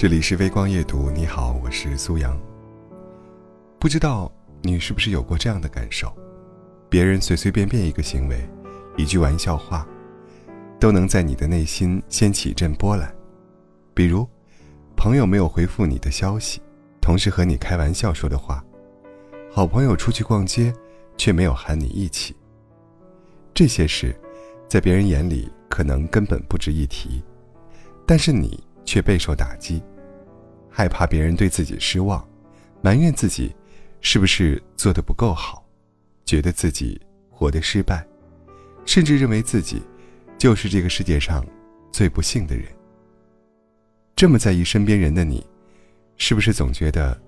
这里是微光夜读，你好，我是苏阳。不知道你是不是有过这样的感受？别人随随便便一个行为，一句玩笑话，都能在你的内心掀起一阵波澜。比如，朋友没有回复你的消息，同事和你开玩笑说的话，好朋友出去逛街，却没有喊你一起。这些事，在别人眼里可能根本不值一提，但是你却备受打击，害怕别人对自己失望，埋怨自己是不是做的不够好，觉得自己活得失败，甚至认为自己就是这个世界上最不幸的人。这么在意身边人的你，是不是总觉得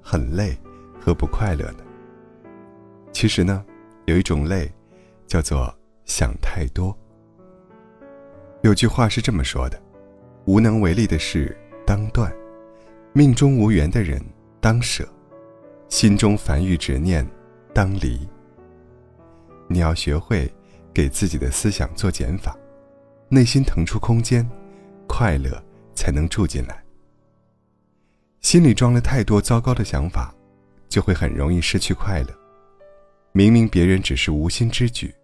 很累和不快乐呢？其实呢，有一种累。叫做想太多。有句话是这么说的：无能为力的事当断，命中无缘的人当舍，心中烦欲执念当离。你要学会给自己的思想做减法，内心腾出空间，快乐才能住进来。心里装了太多糟糕的想法，就会很容易失去快乐。明明别人只是无心之举，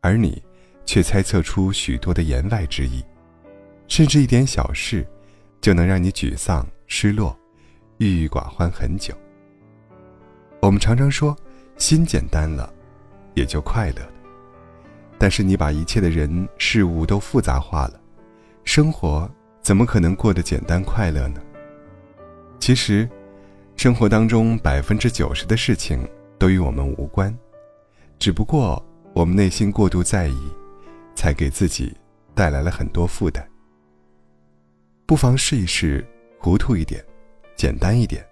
而你却猜测出许多的言外之意，甚至一点小事就能让你沮丧、失落、郁郁寡欢很久。我们常常说，心简单了，也就快乐了。但是你把一切的人事物都复杂化了，生活怎么可能过得简单快乐呢？其实，生活当中百分之九十的事情。都与我们无关，只不过我们内心过度在意，才给自己带来了很多负担。不妨试一试，糊涂一点，简单一点，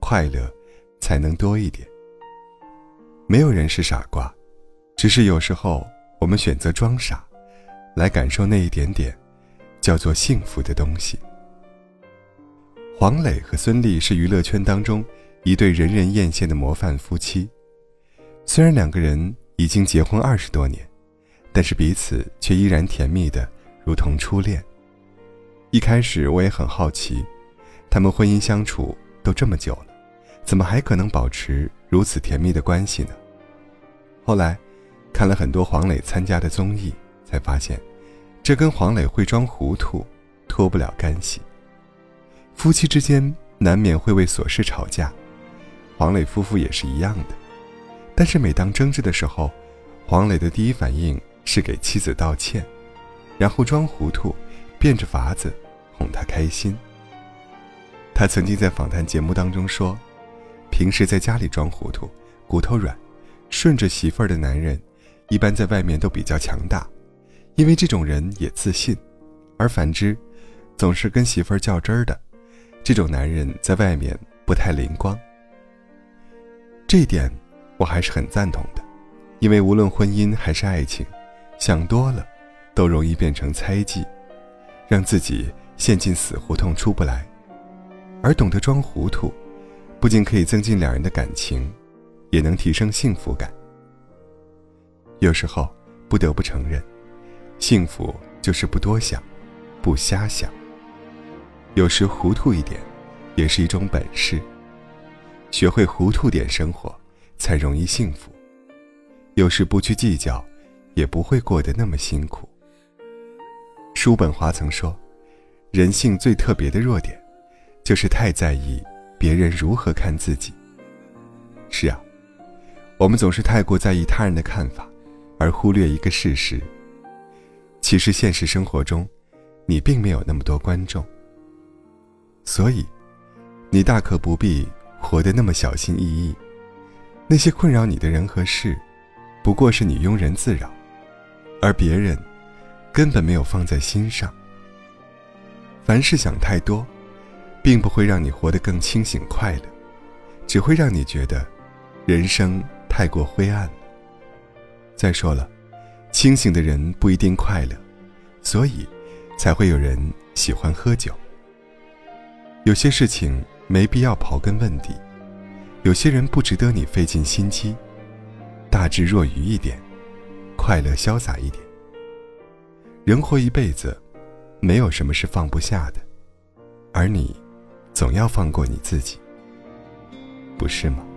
快乐才能多一点。没有人是傻瓜，只是有时候我们选择装傻，来感受那一点点叫做幸福的东西。黄磊和孙俪是娱乐圈当中。一对人人艳羡的模范夫妻，虽然两个人已经结婚二十多年，但是彼此却依然甜蜜的如同初恋。一开始我也很好奇，他们婚姻相处都这么久了，怎么还可能保持如此甜蜜的关系呢？后来，看了很多黄磊参加的综艺，才发现，这跟黄磊会装糊涂脱不了干系。夫妻之间难免会为琐事吵架。黄磊夫妇也是一样的，但是每当争执的时候，黄磊的第一反应是给妻子道歉，然后装糊涂，变着法子哄她开心。他曾经在访谈节目当中说，平时在家里装糊涂，骨头软，顺着媳妇儿的男人，一般在外面都比较强大，因为这种人也自信；而反之，总是跟媳妇儿较真儿的，这种男人在外面不太灵光。这一点，我还是很赞同的，因为无论婚姻还是爱情，想多了，都容易变成猜忌，让自己陷进死胡同出不来。而懂得装糊涂，不仅可以增进两人的感情，也能提升幸福感。有时候，不得不承认，幸福就是不多想，不瞎想。有时糊涂一点，也是一种本事。学会糊涂点生活，才容易幸福。有时不去计较，也不会过得那么辛苦。叔本华曾说：“人性最特别的弱点，就是太在意别人如何看自己。”是啊，我们总是太过在意他人的看法，而忽略一个事实：其实现实生活中，你并没有那么多观众。所以，你大可不必。活得那么小心翼翼，那些困扰你的人和事，不过是你庸人自扰，而别人根本没有放在心上。凡事想太多，并不会让你活得更清醒快乐，只会让你觉得人生太过灰暗。再说了，清醒的人不一定快乐，所以才会有人喜欢喝酒。有些事情。没必要刨根问底，有些人不值得你费尽心机。大智若愚一点，快乐潇洒一点。人活一辈子没有什么是放不下的而你总要放过你自己不是吗？